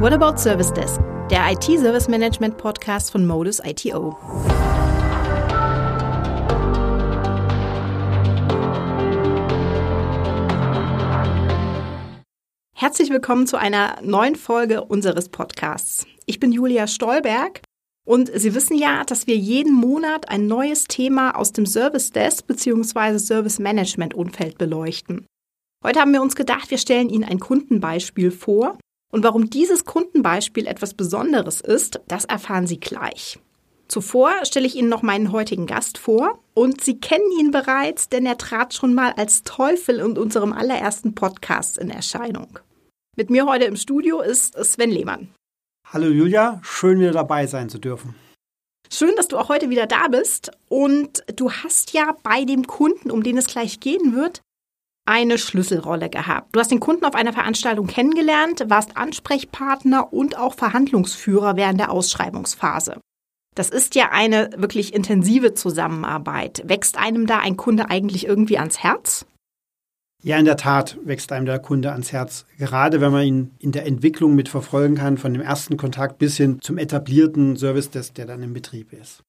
What About Service Desk, der IT-Service Management Podcast von Modus ITO. Herzlich willkommen zu einer neuen Folge unseres Podcasts. Ich bin Julia Stolberg und Sie wissen ja, dass wir jeden Monat ein neues Thema aus dem Service Desk bzw. Service Management Umfeld beleuchten. Heute haben wir uns gedacht, wir stellen Ihnen ein Kundenbeispiel vor. Und warum dieses Kundenbeispiel etwas Besonderes ist, das erfahren Sie gleich. Zuvor stelle ich Ihnen noch meinen heutigen Gast vor und Sie kennen ihn bereits, denn er trat schon mal als Teufel in unserem allerersten Podcast in Erscheinung. Mit mir heute im Studio ist Sven Lehmann. Hallo Julia, schön wieder dabei sein zu dürfen. Schön, dass du auch heute wieder da bist. Und du hast ja bei dem Kunden, um den es gleich gehen wird, eine Schlüsselrolle gehabt. Du hast den Kunden auf einer Veranstaltung kennengelernt, warst Ansprechpartner und auch Verhandlungsführer während der Ausschreibungsphase. Das ist ja eine wirklich intensive Zusammenarbeit. Wächst einem da ein Kunde eigentlich irgendwie ans Herz? Ja, in der Tat wächst einem der Kunde ans Herz. Gerade wenn man ihn in der Entwicklung mit verfolgen kann, von dem ersten Kontakt bis hin zum etablierten Service der dann im Betrieb ist.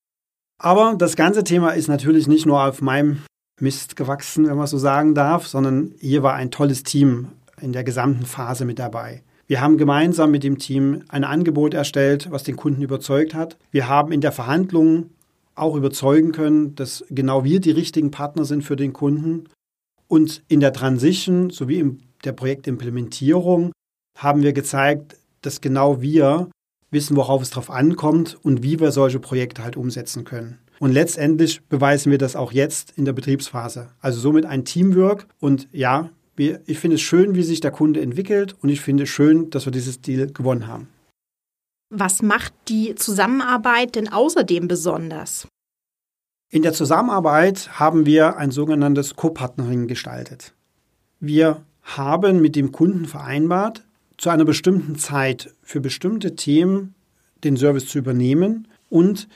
Aber das ganze Thema ist natürlich nicht nur auf meinem Mist gewachsen, wenn man so sagen darf, sondern hier war ein tolles Team in der gesamten Phase mit dabei. Wir haben gemeinsam mit dem Team ein Angebot erstellt, was den Kunden überzeugt hat. Wir haben in der Verhandlung auch überzeugen können, dass genau wir die richtigen Partner sind für den Kunden und in der Transition sowie in der Projektimplementierung haben wir gezeigt, dass genau wir wissen, worauf es drauf ankommt und wie wir solche Projekte halt umsetzen können. Und letztendlich beweisen wir das auch jetzt in der Betriebsphase. Also somit ein Teamwork. Und ja, ich finde es schön, wie sich der Kunde entwickelt und ich finde es schön, dass wir dieses Deal gewonnen haben. Was macht die Zusammenarbeit denn außerdem besonders? In der Zusammenarbeit haben wir ein sogenanntes Co-Partnering gestaltet. Wir haben mit dem Kunden vereinbart, zu einer bestimmten Zeit für bestimmte Themen den Service zu übernehmen und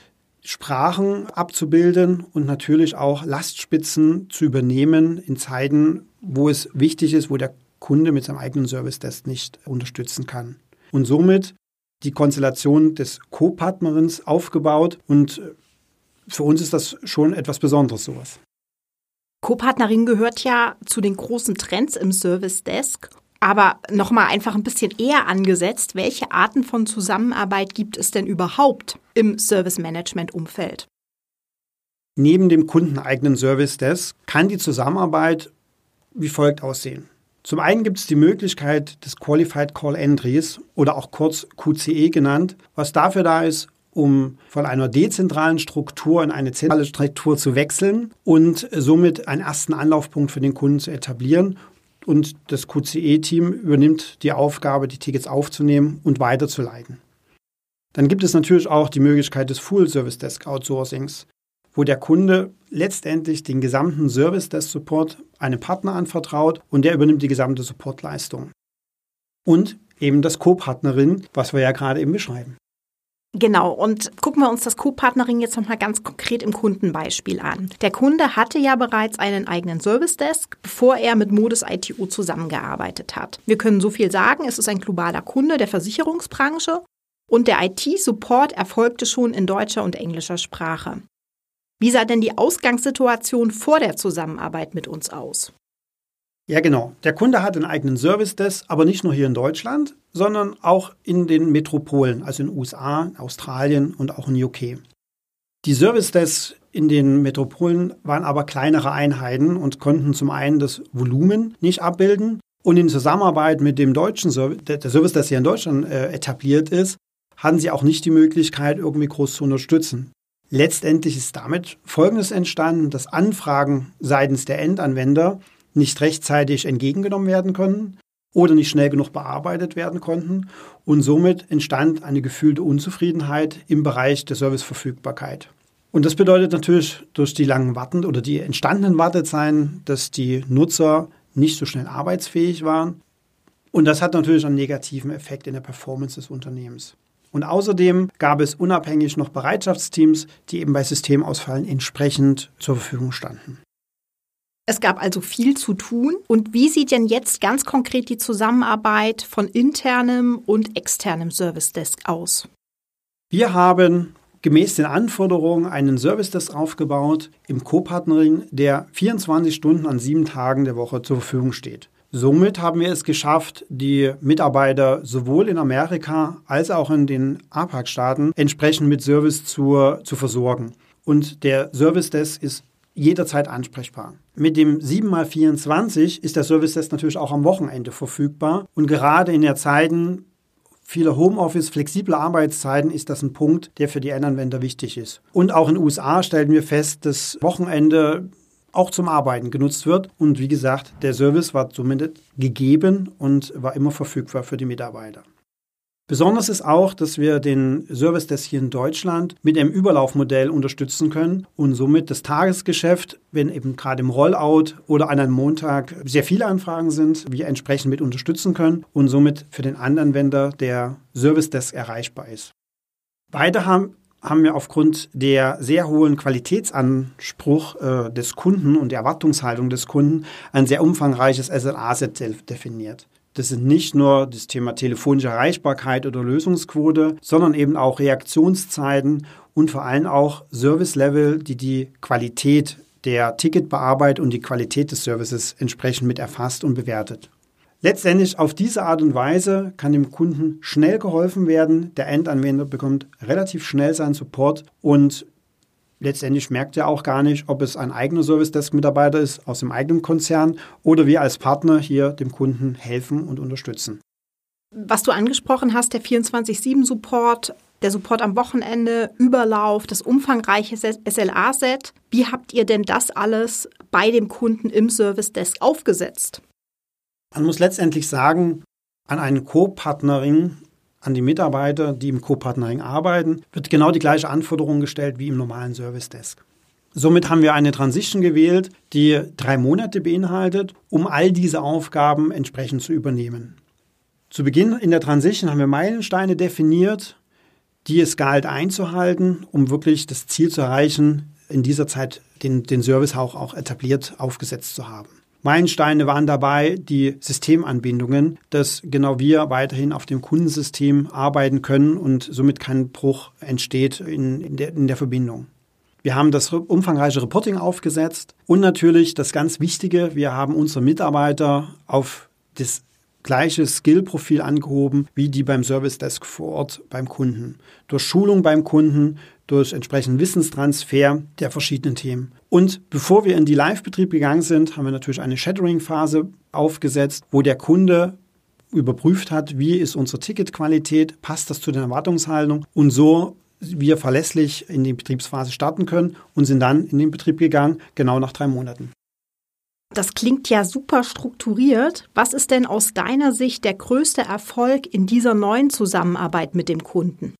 Sprachen abzubilden und natürlich auch Lastspitzen zu übernehmen in Zeiten, wo es wichtig ist, wo der Kunde mit seinem eigenen Service-Test nicht unterstützen kann. Und somit die Konstellation des Co-Partnerins aufgebaut und für uns ist das schon etwas Besonderes, sowas. Co-Partnerin gehört ja zu den großen Trends im Service Desk. Aber nochmal einfach ein bisschen eher angesetzt, welche Arten von Zusammenarbeit gibt es denn überhaupt im Service Management Umfeld? Neben dem kundeneigenen Service Desk kann die Zusammenarbeit wie folgt aussehen. Zum einen gibt es die Möglichkeit des Qualified Call Entries oder auch kurz QCE genannt, was dafür da ist, um von einer dezentralen Struktur in eine zentrale Struktur zu wechseln und somit einen ersten Anlaufpunkt für den Kunden zu etablieren. Und das QCE-Team übernimmt die Aufgabe, die Tickets aufzunehmen und weiterzuleiten. Dann gibt es natürlich auch die Möglichkeit des Full Service Desk Outsourcings, wo der Kunde letztendlich den gesamten Service Desk Support einem Partner anvertraut und der übernimmt die gesamte Supportleistung. Und eben das Co-Partnerin, was wir ja gerade eben beschreiben. Genau, und gucken wir uns das Co-Partnering jetzt nochmal ganz konkret im Kundenbeispiel an. Der Kunde hatte ja bereits einen eigenen Service Desk, bevor er mit Modus ITO zusammengearbeitet hat. Wir können so viel sagen, es ist ein globaler Kunde der Versicherungsbranche und der IT-Support erfolgte schon in deutscher und englischer Sprache. Wie sah denn die Ausgangssituation vor der Zusammenarbeit mit uns aus? Ja, genau. Der Kunde hat einen eigenen Service Desk, aber nicht nur hier in Deutschland, sondern auch in den Metropolen, also in den USA, Australien und auch in UK. Die Service Desks in den Metropolen waren aber kleinere Einheiten und konnten zum einen das Volumen nicht abbilden und in Zusammenarbeit mit dem deutschen Service, der Service, der hier in Deutschland äh, etabliert ist, hatten sie auch nicht die Möglichkeit, irgendwie groß zu unterstützen. Letztendlich ist damit Folgendes entstanden, dass Anfragen seitens der Endanwender nicht rechtzeitig entgegengenommen werden können oder nicht schnell genug bearbeitet werden konnten. Und somit entstand eine gefühlte Unzufriedenheit im Bereich der Serviceverfügbarkeit. Und das bedeutet natürlich durch die langen Warten oder die entstandenen Wartezeiten, dass die Nutzer nicht so schnell arbeitsfähig waren. Und das hat natürlich einen negativen Effekt in der Performance des Unternehmens. Und außerdem gab es unabhängig noch Bereitschaftsteams, die eben bei Systemausfallen entsprechend zur Verfügung standen. Es gab also viel zu tun. Und wie sieht denn jetzt ganz konkret die Zusammenarbeit von internem und externem Service Desk aus? Wir haben gemäß den Anforderungen einen Service Desk aufgebaut im Co-Partnering, der 24 Stunden an sieben Tagen der Woche zur Verfügung steht. Somit haben wir es geschafft, die Mitarbeiter sowohl in Amerika als auch in den APAC-Staaten entsprechend mit Service zu, zu versorgen. Und der Service Desk ist jederzeit ansprechbar. Mit dem 7x24 ist der Service Desk natürlich auch am Wochenende verfügbar. Und gerade in der Zeiten vieler Homeoffice, flexible Arbeitszeiten ist das ein Punkt, der für die Endanwender wichtig ist. Und auch in den USA stellen wir fest, dass Wochenende auch zum Arbeiten genutzt wird. Und wie gesagt, der Service war somit gegeben und war immer verfügbar für die Mitarbeiter. Besonders ist auch, dass wir den Service Desk hier in Deutschland mit einem Überlaufmodell unterstützen können und somit das Tagesgeschäft, wenn eben gerade im Rollout oder an einem Montag sehr viele Anfragen sind, wir entsprechend mit unterstützen können und somit für den Anwender der Service Desk erreichbar ist. Beide haben haben wir aufgrund der sehr hohen Qualitätsanspruch äh, des Kunden und der Erwartungshaltung des Kunden ein sehr umfangreiches SLA-Set definiert. Das sind nicht nur das Thema telefonische Erreichbarkeit oder Lösungsquote, sondern eben auch Reaktionszeiten und vor allem auch Service-Level, die die Qualität der Ticketbearbeitung und die Qualität des Services entsprechend mit erfasst und bewertet. Letztendlich auf diese Art und Weise kann dem Kunden schnell geholfen werden. Der Endanwender bekommt relativ schnell seinen Support und letztendlich merkt er auch gar nicht, ob es ein eigener Service Desk Mitarbeiter ist aus dem eigenen Konzern oder wir als Partner hier dem Kunden helfen und unterstützen. Was du angesprochen hast, der 24-7-Support, der Support am Wochenende, Überlauf, das umfangreiche SLA-Set. Wie habt ihr denn das alles bei dem Kunden im Service Desk aufgesetzt? Man muss letztendlich sagen, an einen Co-Partnering an die Mitarbeiter, die im Co-Partnering arbeiten, wird genau die gleiche Anforderung gestellt wie im normalen Service Desk. Somit haben wir eine Transition gewählt, die drei Monate beinhaltet, um all diese Aufgaben entsprechend zu übernehmen. Zu Beginn in der Transition haben wir Meilensteine definiert, die es galt einzuhalten, um wirklich das Ziel zu erreichen, in dieser Zeit den, den Service auch, auch etabliert aufgesetzt zu haben. Meilensteine waren dabei die Systemanbindungen, dass genau wir weiterhin auf dem Kundensystem arbeiten können und somit kein Bruch entsteht in, in, der, in der Verbindung. Wir haben das umfangreiche Reporting aufgesetzt und natürlich das ganz Wichtige, wir haben unsere Mitarbeiter auf das gleiche Skillprofil angehoben wie die beim Service Desk vor Ort beim Kunden. Durch Schulung beim Kunden, durch entsprechenden Wissenstransfer der verschiedenen Themen. Und bevor wir in die Live-Betrieb gegangen sind, haben wir natürlich eine Shadowing-Phase aufgesetzt, wo der Kunde überprüft hat, wie ist unsere Ticketqualität, passt das zu den Erwartungshaltungen und so wir verlässlich in die Betriebsphase starten können und sind dann in den Betrieb gegangen, genau nach drei Monaten. Das klingt ja super strukturiert. Was ist denn aus deiner Sicht der größte Erfolg in dieser neuen Zusammenarbeit mit dem Kunden?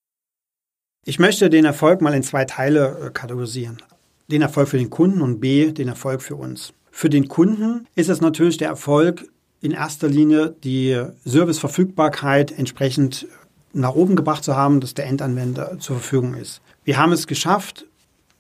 Ich möchte den Erfolg mal in zwei Teile äh, kategorisieren. Den Erfolg für den Kunden und B, den Erfolg für uns. Für den Kunden ist es natürlich der Erfolg in erster Linie die Serviceverfügbarkeit entsprechend nach oben gebracht zu haben, dass der Endanwender zur Verfügung ist. Wir haben es geschafft,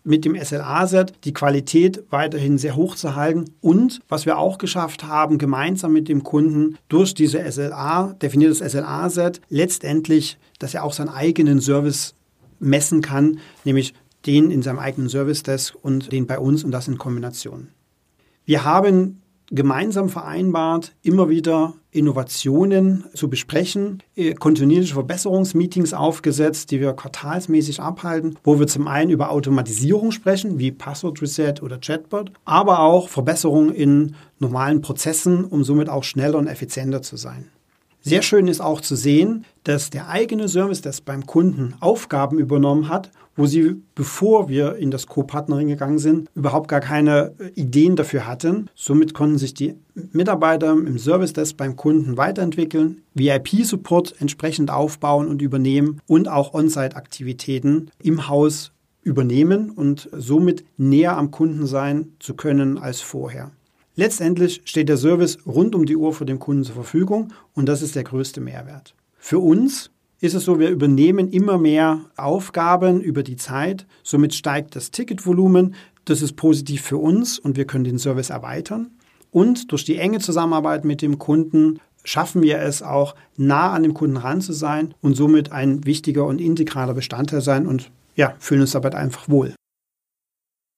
mit dem SLA-Set die Qualität weiterhin sehr hoch zu halten und was wir auch geschafft haben, gemeinsam mit dem Kunden durch diese SLA, definiertes SLA-Set, letztendlich, dass er auch seinen eigenen Service messen kann, nämlich den in seinem eigenen Service Desk und den bei uns und das in Kombination. Wir haben gemeinsam vereinbart, immer wieder Innovationen zu besprechen, äh, kontinuierliche Verbesserungsmeetings aufgesetzt, die wir quartalsmäßig abhalten, wo wir zum einen über Automatisierung sprechen, wie Password Reset oder Chatbot, aber auch Verbesserungen in normalen Prozessen, um somit auch schneller und effizienter zu sein. Sehr schön ist auch zu sehen, dass der eigene Service Desk beim Kunden Aufgaben übernommen hat, wo sie, bevor wir in das Co-Partnering gegangen sind, überhaupt gar keine äh, Ideen dafür hatten. Somit konnten sich die Mitarbeiter im Service Desk beim Kunden weiterentwickeln, VIP-Support entsprechend aufbauen und übernehmen und auch On-Site-Aktivitäten im Haus übernehmen und somit näher am Kunden sein zu können als vorher. Letztendlich steht der Service rund um die Uhr für den Kunden zur Verfügung und das ist der größte Mehrwert. Für uns ist es so, wir übernehmen immer mehr Aufgaben über die Zeit, somit steigt das Ticketvolumen, Das ist positiv für uns und wir können den Service erweitern. Und durch die enge Zusammenarbeit mit dem Kunden schaffen wir es auch, nah an dem Kunden ran zu sein und somit ein wichtiger und integraler Bestandteil sein und ja, fühlen uns dabei einfach wohl.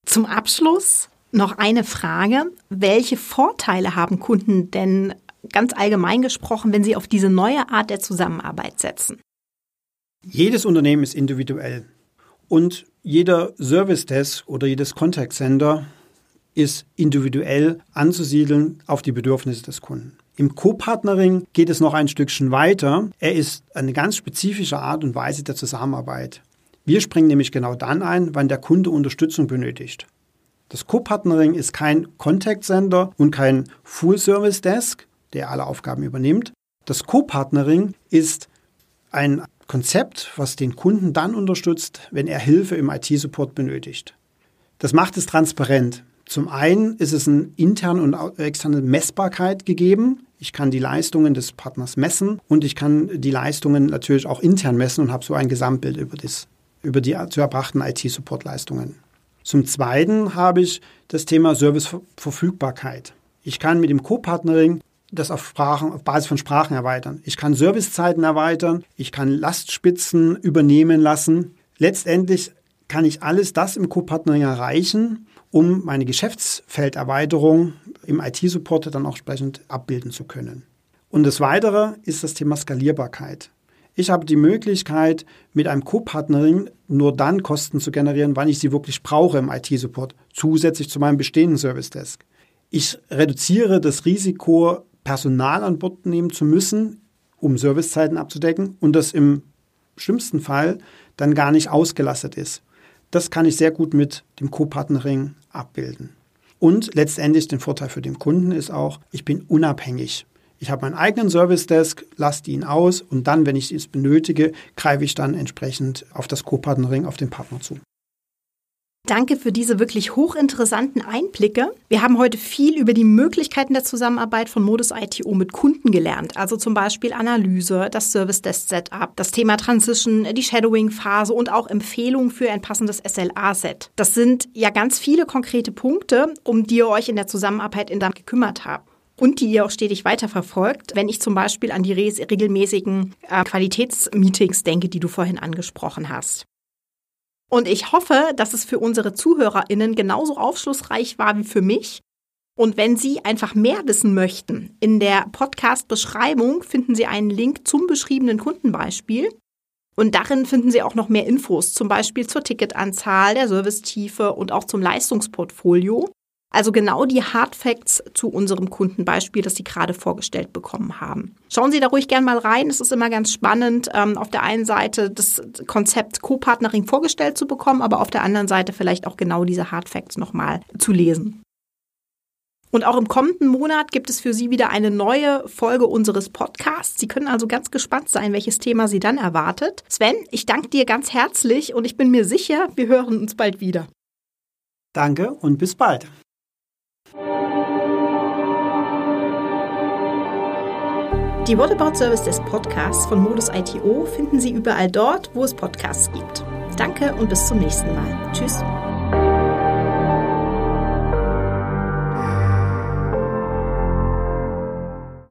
Zum Abschluss noch eine Frage. Welche Vorteile haben Kunden denn ganz allgemein gesprochen, wenn sie auf diese neue Art der Zusammenarbeit setzen? Jedes Unternehmen ist individuell und jeder Service Desk oder jedes Contact Center ist individuell anzusiedeln auf die Bedürfnisse des Kunden. Im Co-Partnering geht es noch ein Stückchen weiter. Er ist eine ganz spezifische Art und Weise der Zusammenarbeit. Wir springen nämlich genau dann ein, wann der Kunde Unterstützung benötigt. Das Co-Partnering ist kein Contact Center und kein Full Service Desk, der alle Aufgaben übernimmt. Das Co-Partnering ist ein Konzept, was den Kunden dann unterstützt, wenn er Hilfe im IT-Support benötigt. Das macht es transparent. Zum einen ist es eine interne und externe Messbarkeit gegeben. Ich kann die Leistungen des Partners messen und ich kann die Leistungen natürlich auch intern messen und habe so ein Gesamtbild über, das, über die zu erbrachten IT-Support-Leistungen. Zum Zweiten habe ich das Thema Serviceverfügbarkeit. Ich kann mit dem Co-Partnering das auf, Sprachen, auf Basis von Sprachen erweitern. Ich kann Servicezeiten erweitern, ich kann Lastspitzen übernehmen lassen. Letztendlich kann ich alles das im Co-Partnering erreichen, um meine Geschäftsfelderweiterung im IT-Support dann auch entsprechend abbilden zu können. Und das Weitere ist das Thema Skalierbarkeit. Ich habe die Möglichkeit, mit einem Co-Partnering nur dann Kosten zu generieren, wann ich sie wirklich brauche im IT-Support, zusätzlich zu meinem bestehenden Service Desk. Ich reduziere das Risiko, Personal an Bord nehmen zu müssen, um Servicezeiten abzudecken und das im schlimmsten Fall dann gar nicht ausgelastet ist. Das kann ich sehr gut mit dem Co-Partnering abbilden. Und letztendlich den Vorteil für den Kunden ist auch, ich bin unabhängig. Ich habe meinen eigenen Service Desk, lasse ihn aus und dann, wenn ich es benötige, greife ich dann entsprechend auf das Co-Partnering, auf den Partner zu. Danke für diese wirklich hochinteressanten Einblicke. Wir haben heute viel über die Möglichkeiten der Zusammenarbeit von Modus ITO mit Kunden gelernt. Also zum Beispiel Analyse, das Service Desk Setup, das Thema Transition, die Shadowing Phase und auch Empfehlungen für ein passendes SLA Set. Das sind ja ganz viele konkrete Punkte, um die ihr euch in der Zusammenarbeit in DAM gekümmert habt und die ihr auch stetig weiterverfolgt, wenn ich zum Beispiel an die regelmäßigen äh, Qualitätsmeetings denke, die du vorhin angesprochen hast. Und ich hoffe, dass es für unsere ZuhörerInnen genauso aufschlussreich war wie für mich. Und wenn Sie einfach mehr wissen möchten, in der Podcast-Beschreibung finden Sie einen Link zum beschriebenen Kundenbeispiel. Und darin finden Sie auch noch mehr Infos, zum Beispiel zur Ticketanzahl, der Servicetiefe und auch zum Leistungsportfolio. Also genau die Hard Facts zu unserem Kundenbeispiel, das Sie gerade vorgestellt bekommen haben. Schauen Sie da ruhig gern mal rein. Es ist immer ganz spannend, ähm, auf der einen Seite das Konzept Co-Partnering vorgestellt zu bekommen, aber auf der anderen Seite vielleicht auch genau diese Hard Facts nochmal zu lesen. Und auch im kommenden Monat gibt es für Sie wieder eine neue Folge unseres Podcasts. Sie können also ganz gespannt sein, welches Thema Sie dann erwartet. Sven, ich danke dir ganz herzlich und ich bin mir sicher, wir hören uns bald wieder. Danke und bis bald. Die What About Service des Podcasts von Modus ITO finden Sie überall dort, wo es Podcasts gibt. Danke und bis zum nächsten Mal. Tschüss.